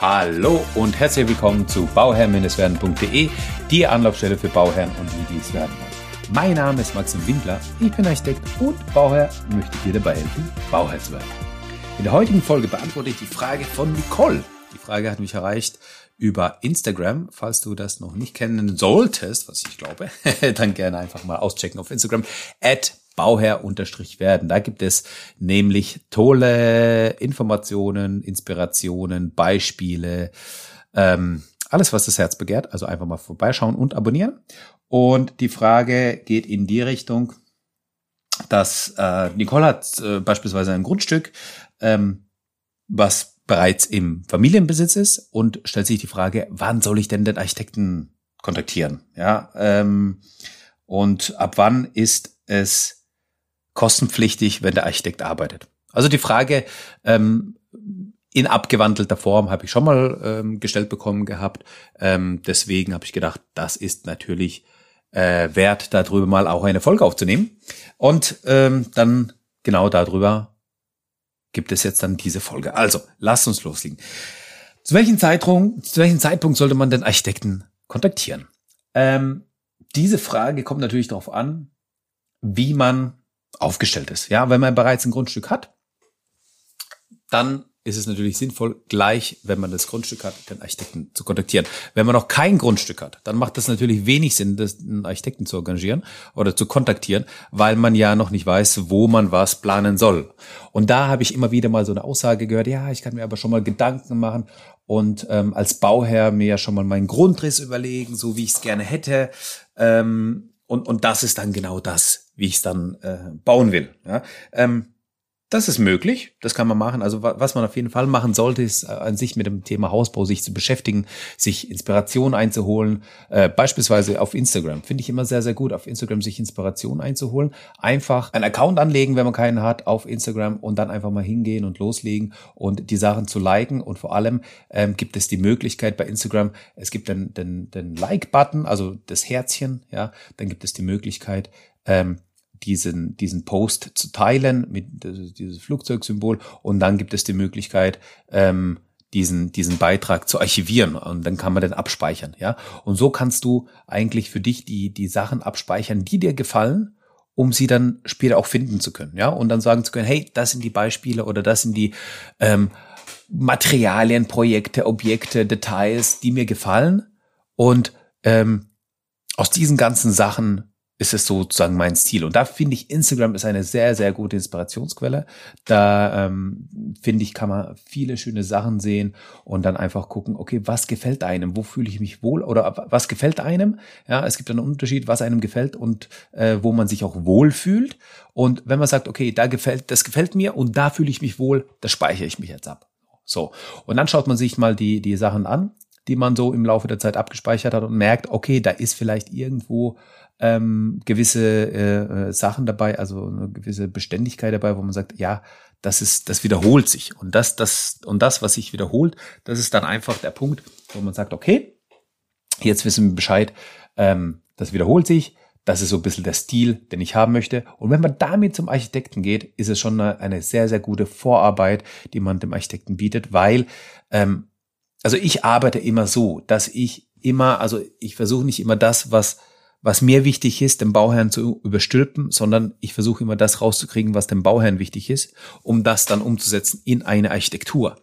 Hallo und herzlich willkommen zu bauherr-werden.de, die Anlaufstelle für Bauherren und die, die es werden wollen. Mein Name ist Maxim Winkler, ich bin Architekt und Bauherr und möchte dir dabei helfen, Bauherr zu werden. In der heutigen Folge beantworte ich die Frage von Nicole. Die Frage hat mich erreicht über Instagram. Falls du das noch nicht kennen solltest, was ich glaube, dann gerne einfach mal auschecken auf Instagram. At Bauherr-werden. Da gibt es nämlich tolle Informationen, Inspirationen, Beispiele, ähm, alles, was das Herz begehrt. Also einfach mal vorbeischauen und abonnieren. Und die Frage geht in die Richtung, dass äh, Nicole hat äh, beispielsweise ein Grundstück, ähm, was bereits im Familienbesitz ist und stellt sich die Frage, wann soll ich denn den Architekten kontaktieren? Ja, ähm, und ab wann ist es kostenpflichtig, wenn der Architekt arbeitet. Also die Frage ähm, in abgewandelter Form habe ich schon mal ähm, gestellt bekommen gehabt. Ähm, deswegen habe ich gedacht, das ist natürlich äh, wert, darüber mal auch eine Folge aufzunehmen. Und ähm, dann genau darüber gibt es jetzt dann diese Folge. Also, lasst uns loslegen. Zu welchem Zeitraum, zu welchem Zeitpunkt sollte man den Architekten kontaktieren? Ähm, diese Frage kommt natürlich darauf an, wie man aufgestellt ist. Ja, wenn man bereits ein Grundstück hat, dann ist es natürlich sinnvoll, gleich, wenn man das Grundstück hat, den Architekten zu kontaktieren. Wenn man noch kein Grundstück hat, dann macht das natürlich wenig Sinn, das, einen Architekten zu engagieren oder zu kontaktieren, weil man ja noch nicht weiß, wo man was planen soll. Und da habe ich immer wieder mal so eine Aussage gehört, ja, ich kann mir aber schon mal Gedanken machen und ähm, als Bauherr mir ja schon mal meinen Grundriss überlegen, so wie ich es gerne hätte. Ähm, und, und das ist dann genau das, wie ich es dann äh, bauen will. Ja? Ähm, das ist möglich, das kann man machen. Also was man auf jeden Fall machen sollte, ist äh, an sich mit dem Thema Hausbau sich zu beschäftigen, sich Inspiration einzuholen, äh, beispielsweise auf Instagram. Finde ich immer sehr, sehr gut, auf Instagram sich Inspiration einzuholen. Einfach einen Account anlegen, wenn man keinen hat, auf Instagram und dann einfach mal hingehen und loslegen und die Sachen zu liken. Und vor allem ähm, gibt es die Möglichkeit bei Instagram, es gibt den, den, den Like-Button, also das Herzchen, ja, dann gibt es die Möglichkeit, ähm, diesen, diesen Post zu teilen mit dieses Flugzeugsymbol und dann gibt es die Möglichkeit, ähm, diesen, diesen Beitrag zu archivieren und dann kann man den abspeichern, ja. Und so kannst du eigentlich für dich die, die Sachen abspeichern, die dir gefallen, um sie dann später auch finden zu können, ja. Und dann sagen zu können, hey, das sind die Beispiele oder das sind die ähm, Materialien, Projekte, Objekte, Details, die mir gefallen und ähm, aus diesen ganzen Sachen ist es sozusagen mein Stil. Und da finde ich, Instagram ist eine sehr, sehr gute Inspirationsquelle. Da ähm, finde ich, kann man viele schöne Sachen sehen und dann einfach gucken, okay, was gefällt einem? Wo fühle ich mich wohl? Oder was gefällt einem? Ja, es gibt einen Unterschied, was einem gefällt und äh, wo man sich auch wohl fühlt. Und wenn man sagt, okay, da gefällt, das gefällt mir und da fühle ich mich wohl, das speichere ich mich jetzt ab. So. Und dann schaut man sich mal die, die Sachen an, die man so im Laufe der Zeit abgespeichert hat und merkt, okay, da ist vielleicht irgendwo ähm, gewisse äh, äh, Sachen dabei, also eine gewisse Beständigkeit dabei, wo man sagt, ja, das ist, das wiederholt sich. Und das, das, und das, was sich wiederholt, das ist dann einfach der Punkt, wo man sagt, okay, jetzt wissen wir Bescheid, ähm, das wiederholt sich, das ist so ein bisschen der Stil, den ich haben möchte. Und wenn man damit zum Architekten geht, ist es schon eine, eine sehr, sehr gute Vorarbeit, die man dem Architekten bietet, weil, ähm, also ich arbeite immer so, dass ich immer, also ich versuche nicht immer das, was was mir wichtig ist, dem Bauherrn zu überstülpen, sondern ich versuche immer das rauszukriegen, was dem Bauherrn wichtig ist, um das dann umzusetzen in eine Architektur.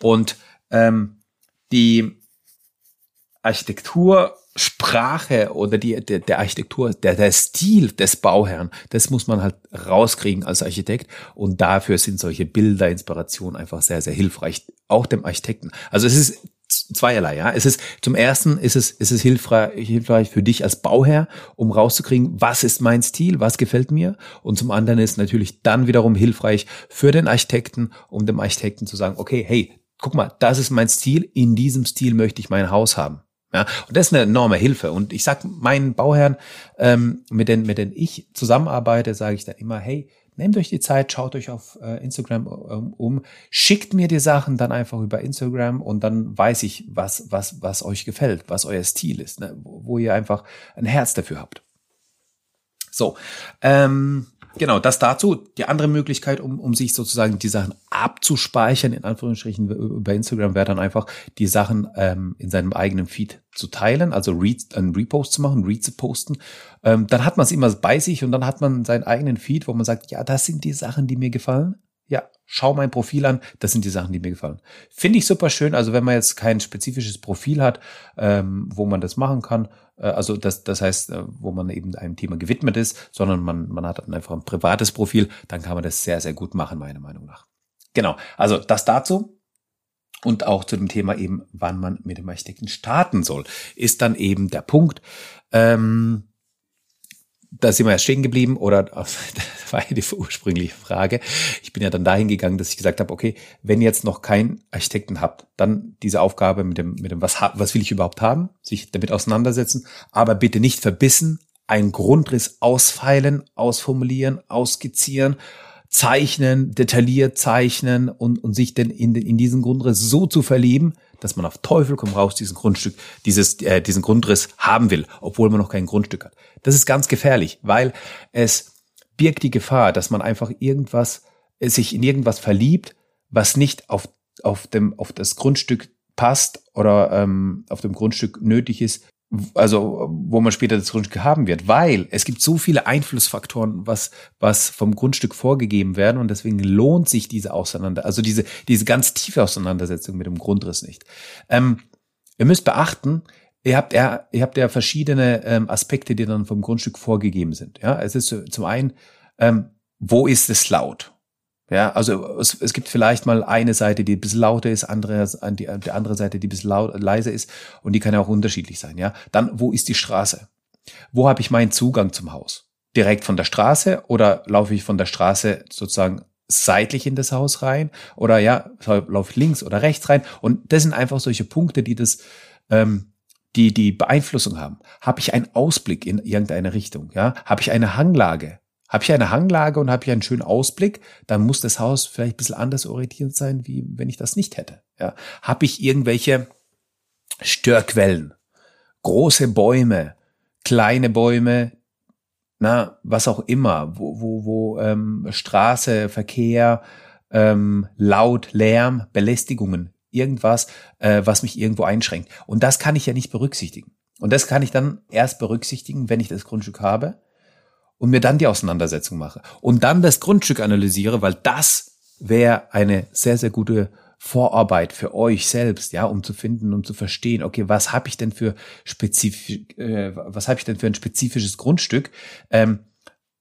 Und ähm, die Architektursprache oder die, der, der Architektur, der, der Stil des Bauherrn, das muss man halt rauskriegen als Architekt. Und dafür sind solche Bilder, Inspirationen einfach sehr, sehr hilfreich, auch dem Architekten. Also es ist zweierlei, ja. Es ist, zum ersten ist es, ist es hilfreich, hilfreich für dich als Bauherr, um rauszukriegen, was ist mein Stil, was gefällt mir. Und zum anderen ist natürlich dann wiederum hilfreich für den Architekten, um dem Architekten zu sagen, okay, hey, guck mal, das ist mein Stil, in diesem Stil möchte ich mein Haus haben. Ja, und das ist eine enorme Hilfe. Und ich sag meinen Bauherren, ähm, mit denen, mit denen ich zusammenarbeite, sage ich dann immer, hey, Nehmt euch die Zeit, schaut euch auf äh, Instagram ähm, um, schickt mir die Sachen dann einfach über Instagram und dann weiß ich, was, was, was euch gefällt, was euer Stil ist, ne? wo, wo ihr einfach ein Herz dafür habt. So, ähm, Genau, das dazu. Die andere Möglichkeit, um, um sich sozusagen die Sachen abzuspeichern, in Anführungsstrichen über Instagram, wäre dann einfach, die Sachen ähm, in seinem eigenen Feed zu teilen, also Read, einen Repost zu machen, Read zu posten. Ähm, dann hat man es immer bei sich und dann hat man seinen eigenen Feed, wo man sagt, ja, das sind die Sachen, die mir gefallen. Ja, schau mein Profil an, das sind die Sachen, die mir gefallen. Finde ich super schön. Also wenn man jetzt kein spezifisches Profil hat, ähm, wo man das machen kann, äh, also das, das heißt, äh, wo man eben einem Thema gewidmet ist, sondern man, man hat einfach ein privates Profil, dann kann man das sehr, sehr gut machen, meiner Meinung nach. Genau, also das dazu. Und auch zu dem Thema eben, wann man mit dem Architekten starten soll, ist dann eben der Punkt. Ähm, da sind wir ja stehen geblieben oder das war ja die ursprüngliche Frage. Ich bin ja dann dahin gegangen, dass ich gesagt habe, okay, wenn ihr jetzt noch keinen Architekten habt, dann diese Aufgabe mit dem, mit dem, was, was will ich überhaupt haben, sich damit auseinandersetzen, aber bitte nicht verbissen, einen Grundriss ausfeilen, ausformulieren, ausskizzieren, zeichnen, detailliert zeichnen und, und sich denn in, in diesen Grundriss so zu verlieben, dass man auf Teufel komm raus diesen Grundstück, dieses, äh, diesen Grundriss haben will, obwohl man noch kein Grundstück hat. Das ist ganz gefährlich, weil es birgt die Gefahr, dass man einfach irgendwas, äh, sich in irgendwas verliebt, was nicht auf, auf dem, auf das Grundstück passt oder ähm, auf dem Grundstück nötig ist, also wo man später das Grundstück haben wird, weil es gibt so viele Einflussfaktoren, was was vom Grundstück vorgegeben werden und deswegen lohnt sich diese Auseinander, also diese diese ganz tiefe Auseinandersetzung mit dem Grundriss nicht. Ähm, ihr müsst beachten, ihr habt ja ihr habt ja verschiedene ähm, Aspekte, die dann vom Grundstück vorgegeben sind. Ja, es ist zum einen, ähm, wo ist es laut? Ja, also es, es gibt vielleicht mal eine Seite, die ein bisschen lauter ist, andere, die, die andere Seite, die ein bisschen laut, leiser ist und die kann ja auch unterschiedlich sein. Ja, dann wo ist die Straße? Wo habe ich meinen Zugang zum Haus? Direkt von der Straße oder laufe ich von der Straße sozusagen seitlich in das Haus rein oder ja laufe ich links oder rechts rein? Und das sind einfach solche Punkte, die das ähm, die die Beeinflussung haben. Habe ich einen Ausblick in irgendeine Richtung? Ja, habe ich eine Hanglage? Habe ich eine Hanglage und habe ich einen schönen Ausblick, dann muss das Haus vielleicht ein bisschen anders orientiert sein, wie wenn ich das nicht hätte. Ja. Habe ich irgendwelche Störquellen, große Bäume, kleine Bäume, na, was auch immer, wo, wo, wo ähm, Straße, Verkehr, ähm, laut, Lärm, Belästigungen, irgendwas, äh, was mich irgendwo einschränkt. Und das kann ich ja nicht berücksichtigen. Und das kann ich dann erst berücksichtigen, wenn ich das Grundstück habe und mir dann die Auseinandersetzung mache und dann das Grundstück analysiere, weil das wäre eine sehr, sehr gute Vorarbeit für euch selbst, ja, um zu finden, um zu verstehen, okay, was habe ich denn für spezifisch, äh, was habe ich denn für ein spezifisches Grundstück? Ähm,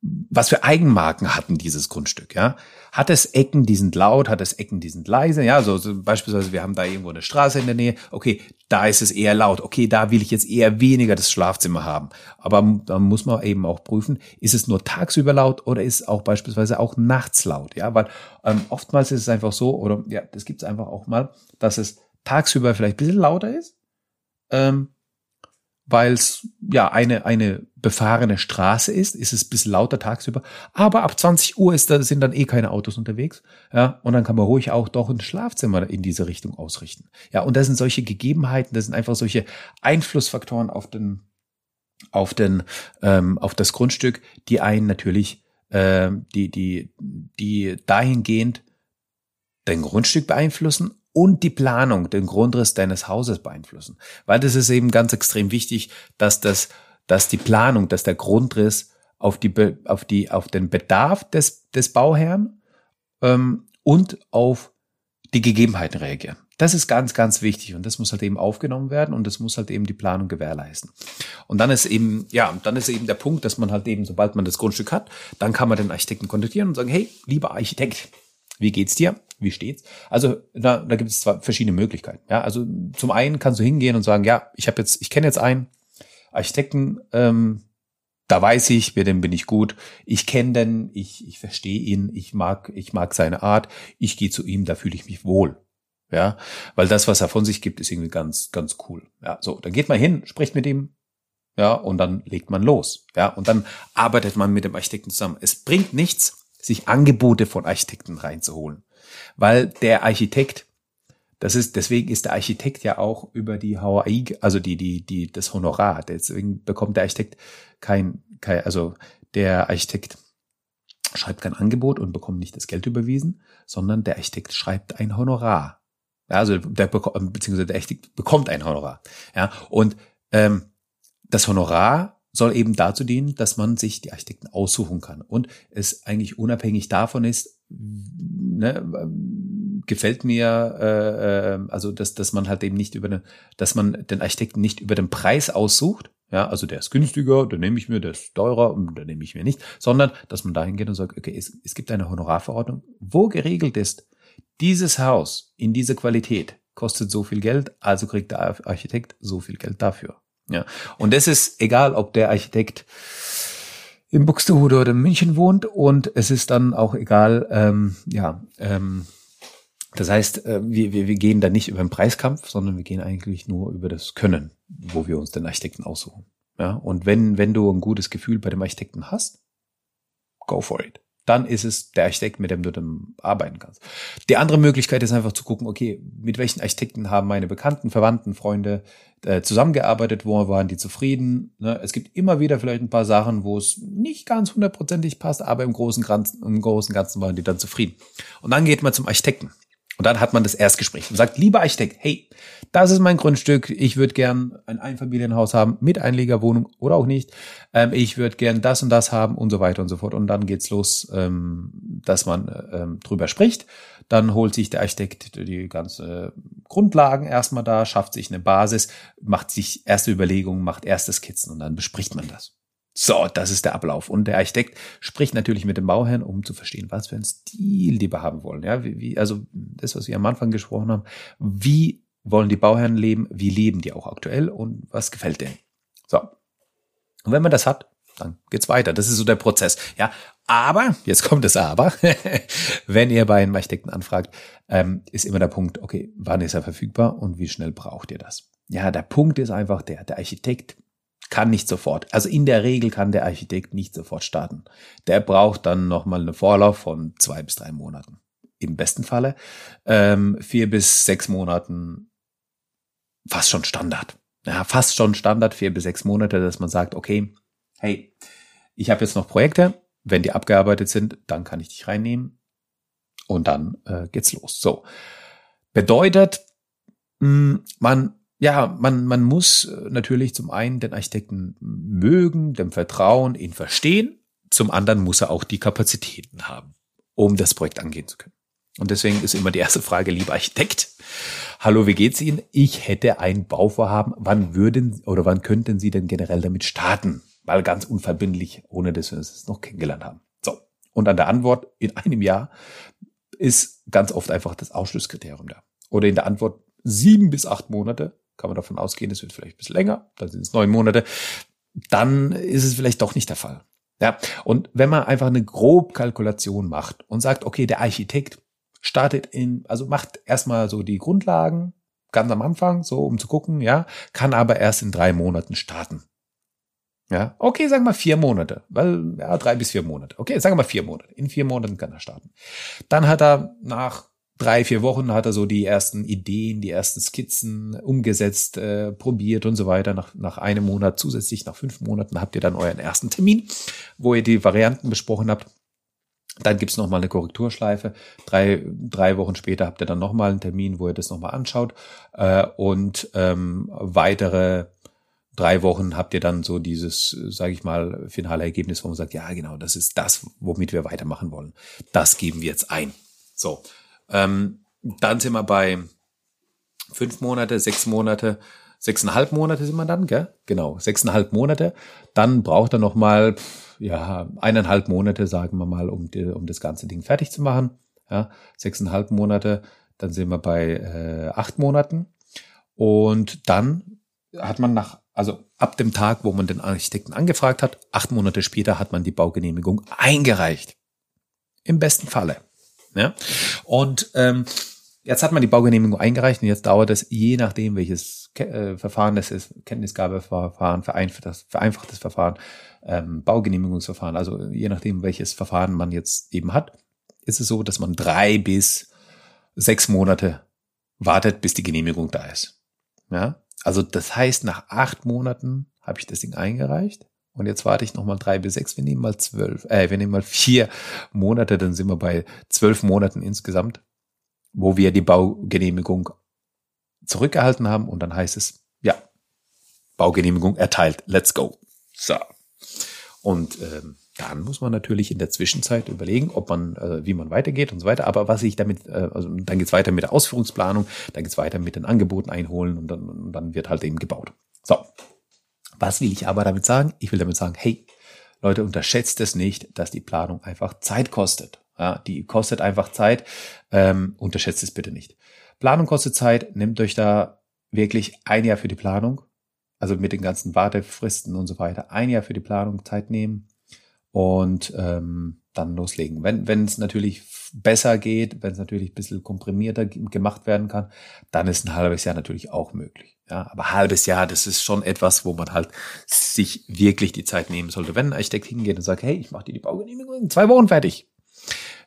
was für Eigenmarken hatten dieses Grundstück, ja? Hat es Ecken, die sind laut, hat es Ecken, die sind leise, ja? So, so beispielsweise, wir haben da irgendwo eine Straße in der Nähe, okay, da ist es eher laut, okay, da will ich jetzt eher weniger das Schlafzimmer haben. Aber da muss man eben auch prüfen, ist es nur tagsüber laut oder ist es auch beispielsweise auch nachts laut, ja? Weil ähm, oftmals ist es einfach so, oder ja, das gibt es einfach auch mal, dass es tagsüber vielleicht ein bisschen lauter ist, ähm, weil es ja eine, eine befahrene Straße ist, ist es bis lauter tagsüber. Aber ab 20 Uhr ist da, sind dann eh keine Autos unterwegs. Ja, und dann kann man ruhig auch doch ein Schlafzimmer in diese Richtung ausrichten. Ja, und das sind solche Gegebenheiten, das sind einfach solche Einflussfaktoren auf den, auf den, ähm, auf das Grundstück, die einen natürlich, äh, die, die, die dahingehend dein Grundstück beeinflussen und die Planung, den Grundriss deines Hauses beeinflussen. Weil das ist eben ganz extrem wichtig, dass das, dass die Planung, dass der Grundriss auf die, auf die, auf den Bedarf des, des Bauherrn ähm, und auf die Gegebenheiten reagieren. Das ist ganz, ganz wichtig und das muss halt eben aufgenommen werden und das muss halt eben die Planung gewährleisten. Und dann ist eben, ja, dann ist eben der Punkt, dass man halt eben, sobald man das Grundstück hat, dann kann man den Architekten kontaktieren und sagen, hey, lieber Architekt, wie geht's dir? Wie steht's? Also da, da gibt es zwar verschiedene Möglichkeiten. Ja, also zum einen kannst du hingehen und sagen, ja, ich habe jetzt, ich kenne jetzt einen Architekten, ähm, da weiß ich, mit dem bin ich gut. Ich kenne den, ich, ich verstehe ihn, ich mag, ich mag seine Art. Ich gehe zu ihm, da fühle ich mich wohl. Ja, weil das, was er von sich gibt, ist irgendwie ganz, ganz cool. Ja, so, dann geht man hin, spricht mit ihm, ja, und dann legt man los. Ja, und dann arbeitet man mit dem Architekten zusammen. Es bringt nichts, sich Angebote von Architekten reinzuholen. Weil der Architekt, das ist, deswegen ist der Architekt ja auch über die HAI, also die, die, die, das Honorar. Deswegen bekommt der Architekt kein, kein also der Architekt schreibt kein Angebot und bekommt nicht das Geld überwiesen, sondern der Architekt schreibt ein Honorar. Ja, also der beziehungsweise der Architekt bekommt ein Honorar. Ja, und ähm, das Honorar soll eben dazu dienen, dass man sich die Architekten aussuchen kann und es eigentlich unabhängig davon ist, ne, gefällt mir, äh, äh, also dass, dass man halt eben nicht über eine, dass man den Architekten nicht über den Preis aussucht, ja, also der ist günstiger, den nehme ich mir, der ist teurer den nehme ich mir nicht, sondern dass man dahin geht und sagt, okay, es, es gibt eine Honorarverordnung, wo geregelt ist, dieses Haus in dieser Qualität kostet so viel Geld, also kriegt der Architekt so viel Geld dafür. Ja, und das ist egal, ob der Architekt in Buxtehude oder in München wohnt und es ist dann auch egal, ähm, ja, ähm, das heißt, äh, wir, wir, wir gehen da nicht über den Preiskampf, sondern wir gehen eigentlich nur über das Können, wo wir uns den Architekten aussuchen. Ja, und wenn, wenn du ein gutes Gefühl bei dem Architekten hast, go for it dann ist es der Architekt, mit dem du dann arbeiten kannst. Die andere Möglichkeit ist einfach zu gucken, okay, mit welchen Architekten haben meine Bekannten, Verwandten, Freunde äh, zusammengearbeitet, wo waren die zufrieden. Ne? Es gibt immer wieder vielleicht ein paar Sachen, wo es nicht ganz hundertprozentig passt, aber im großen, im großen Ganzen waren die dann zufrieden. Und dann geht man zum Architekten. Und dann hat man das Erstgespräch und sagt, lieber Architekt, hey, das ist mein Grundstück, ich würde gern ein Einfamilienhaus haben mit Einlegerwohnung oder auch nicht. Ähm, ich würde gern das und das haben und so weiter und so fort. Und dann geht's los, ähm, dass man ähm, drüber spricht. Dann holt sich der Architekt die ganze Grundlagen erstmal da, schafft sich eine Basis, macht sich erste Überlegungen, macht erste Skizzen und dann bespricht man das. So, das ist der Ablauf. Und der Architekt spricht natürlich mit dem Bauherrn, um zu verstehen, was für einen Stil die wir haben wollen. Ja, wie, wie, also das, was wir am Anfang gesprochen haben. Wie wollen die Bauherren leben? Wie leben die auch aktuell? Und was gefällt denen? So. Und wenn man das hat, dann geht's weiter. Das ist so der Prozess. Ja, aber, jetzt kommt es aber, wenn ihr bei einem Architekten anfragt, ähm, ist immer der Punkt, okay, wann ist er verfügbar und wie schnell braucht ihr das? Ja, der Punkt ist einfach der, der Architekt kann nicht sofort. Also in der Regel kann der Architekt nicht sofort starten. Der braucht dann nochmal eine Vorlauf von zwei bis drei Monaten. Im besten Falle ähm, vier bis sechs Monaten fast schon Standard. Ja, fast schon Standard, vier bis sechs Monate, dass man sagt, okay, hey, ich habe jetzt noch Projekte, wenn die abgearbeitet sind, dann kann ich dich reinnehmen und dann äh, geht's los. So. Bedeutet, mh, man ja, man, man muss äh, natürlich zum einen den Architekten mögen, dem vertrauen, ihn verstehen. Zum anderen muss er auch die Kapazitäten haben, um das Projekt angehen zu können. Und deswegen ist immer die erste Frage, lieber Architekt. Hallo, wie geht's Ihnen? Ich hätte ein Bauvorhaben. Wann würden oder wann könnten Sie denn generell damit starten? Mal ganz unverbindlich, ohne dass wir uns noch kennengelernt haben. So. Und an der Antwort in einem Jahr ist ganz oft einfach das Ausschlusskriterium da. Oder in der Antwort sieben bis acht Monate kann man davon ausgehen, es wird vielleicht ein bisschen länger, dann sind es neun Monate, dann ist es vielleicht doch nicht der Fall. Ja, und wenn man einfach eine Grobkalkulation macht und sagt, okay, der Architekt startet in, also macht erstmal so die Grundlagen ganz am Anfang, so um zu gucken, ja, kann aber erst in drei Monaten starten. Ja, okay, sagen wir vier Monate, weil, ja, drei bis vier Monate. Okay, sagen wir vier Monate. In vier Monaten kann er starten. Dann hat er nach drei, vier Wochen hat er so die ersten Ideen, die ersten Skizzen umgesetzt, äh, probiert und so weiter. Nach, nach einem Monat zusätzlich, nach fünf Monaten habt ihr dann euren ersten Termin, wo ihr die Varianten besprochen habt. Dann gibt's noch mal eine Korrekturschleife. Drei, drei Wochen später habt ihr dann noch mal einen Termin, wo ihr das noch mal anschaut. Äh, und ähm, weitere drei Wochen habt ihr dann so dieses, sage ich mal, finale Ergebnis, wo man sagt, ja genau, das ist das, womit wir weitermachen wollen. Das geben wir jetzt ein. So, ähm, dann sind wir bei fünf Monate, sechs Monate, sechseinhalb Monate sind wir dann, gell? Genau, sechseinhalb Monate. Dann braucht er noch mal, ja, eineinhalb Monate, sagen wir mal, um, um das ganze Ding fertig zu machen. Ja, sechseinhalb Monate, dann sind wir bei äh, acht Monaten. Und dann hat man nach, also ab dem Tag, wo man den Architekten angefragt hat, acht Monate später hat man die Baugenehmigung eingereicht. Im besten Falle. Ja? Und ähm, jetzt hat man die Baugenehmigung eingereicht und jetzt dauert es, je nachdem, welches äh, Verfahren das ist, Kenntnisgabeverfahren, vereinfachtes, vereinfachtes Verfahren, ähm, Baugenehmigungsverfahren, also je nachdem, welches Verfahren man jetzt eben hat, ist es so, dass man drei bis sechs Monate wartet, bis die Genehmigung da ist. Ja, also das heißt, nach acht Monaten habe ich das Ding eingereicht Und jetzt warte ich nochmal drei bis sechs. Wir nehmen mal zwölf, äh, wir nehmen mal vier Monate, dann sind wir bei zwölf Monaten insgesamt, wo wir die Baugenehmigung zurückgehalten haben. Und dann heißt es, ja, Baugenehmigung erteilt. Let's go. So. Und ähm, dann muss man natürlich in der Zwischenzeit überlegen, ob man, äh, wie man weitergeht und so weiter. Aber was ich damit, äh, also dann geht's weiter mit der Ausführungsplanung, dann geht's weiter mit den Angeboten einholen und dann, und dann wird halt eben gebaut. So. Was will ich aber damit sagen? Ich will damit sagen, hey, Leute, unterschätzt es nicht, dass die Planung einfach Zeit kostet. Ja, die kostet einfach Zeit. Ähm, unterschätzt es bitte nicht. Planung kostet Zeit. Nehmt euch da wirklich ein Jahr für die Planung. Also mit den ganzen Wartefristen und so weiter. Ein Jahr für die Planung Zeit nehmen und ähm, dann loslegen. Wenn wenn es natürlich besser geht, wenn es natürlich ein bisschen komprimierter gemacht werden kann, dann ist ein halbes Jahr natürlich auch möglich. Ja, aber halbes Jahr, das ist schon etwas, wo man halt sich wirklich die Zeit nehmen sollte. Wenn ein Architekt hingeht und sagt, hey, ich mache dir die Baugenehmigung in zwei Wochen fertig,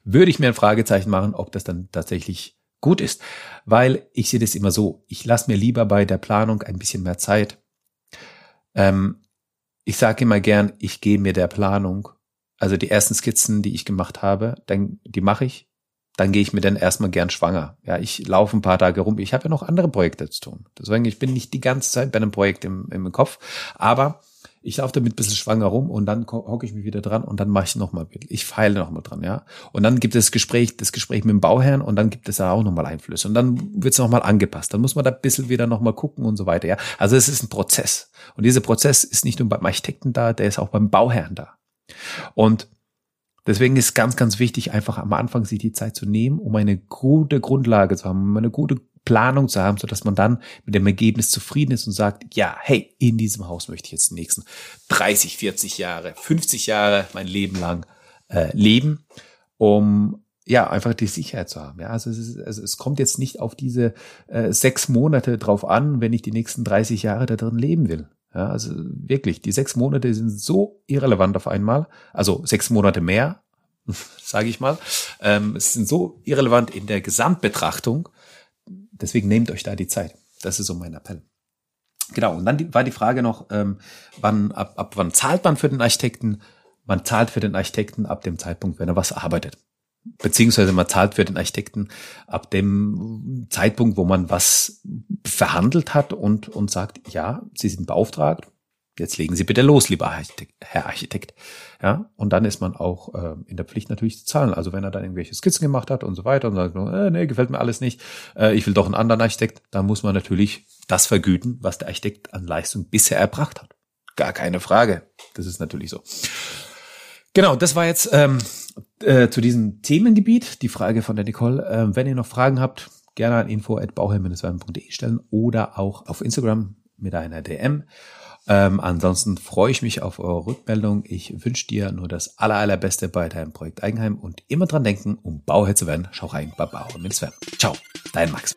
würde ich mir ein Fragezeichen machen, ob das dann tatsächlich gut ist. Weil ich sehe das immer so, ich lasse mir lieber bei der Planung ein bisschen mehr Zeit. Ähm, ich sage immer gern, ich gehe mir der Planung, also die ersten Skizzen, die ich gemacht habe, dann die mache ich, dann gehe ich mir dann erstmal gern schwanger. Ja, ich laufe ein paar Tage rum. Ich habe ja noch andere Projekte zu tun. Deswegen, ich bin nicht die ganze Zeit bei einem Projekt im, im Kopf, aber ich laufe damit ein bisschen schwanger rum und dann hocke ich mich wieder dran und dann mache ich nochmal, ich feile nochmal dran, ja. Und dann gibt es das Gespräch, das Gespräch mit dem Bauherrn und dann gibt es da auch nochmal Einflüsse und dann wird es nochmal angepasst. Dann muss man da ein bisschen wieder nochmal gucken und so weiter, ja. Also es ist ein Prozess. Und dieser Prozess ist nicht nur beim Architekten da, der ist auch beim Bauherrn da. Und Deswegen ist ganz, ganz wichtig, einfach am Anfang sich die Zeit zu nehmen, um eine gute Grundlage zu haben, um eine gute Planung zu haben, so dass man dann mit dem Ergebnis zufrieden ist und sagt, ja, hey, in diesem Haus möchte ich jetzt die nächsten 30, 40 Jahre, 50 Jahre mein Leben lang äh, leben, um ja einfach die Sicherheit zu haben. Ja, also es, ist, also es kommt jetzt nicht auf diese äh, sechs Monate drauf an, wenn ich die nächsten 30 Jahre da drin leben will. Ja, also wirklich, die sechs Monate sind so irrelevant auf einmal. Also sechs Monate mehr, sage ich mal. Ähm, es sind so irrelevant in der Gesamtbetrachtung, Deswegen nehmt euch da die Zeit. Das ist so mein Appell. Genau, und dann die, war die Frage noch, ähm, wann, ab, ab wann zahlt man für den Architekten? Man zahlt für den Architekten ab dem Zeitpunkt, wenn er was arbeitet. Beziehungsweise man zahlt für den Architekten ab dem Zeitpunkt, wo man was verhandelt hat und, und sagt, ja, Sie sind beauftragt, jetzt legen Sie bitte los, lieber Architekt, Herr Architekt. Ja, und dann ist man auch äh, in der Pflicht natürlich zu zahlen. Also wenn er dann irgendwelche Skizzen gemacht hat und so weiter und sagt, äh, nee, gefällt mir alles nicht, äh, ich will doch einen anderen Architekt, dann muss man natürlich das vergüten, was der Architekt an Leistung bisher erbracht hat. Gar keine Frage. Das ist natürlich so. Genau, das war jetzt ähm, äh, zu diesem Themengebiet die Frage von der Nicole. Ähm, wenn ihr noch Fragen habt, gerne an info.bauherr-werben.de stellen oder auch auf Instagram mit einer DM. Ähm, ansonsten freue ich mich auf eure Rückmeldung. Ich wünsche dir nur das aller, allerbeste bei deinem Projekt Eigenheim und immer dran denken, um Bauherr zu werden, schau rein bei Bauherr Ciao, dein Max.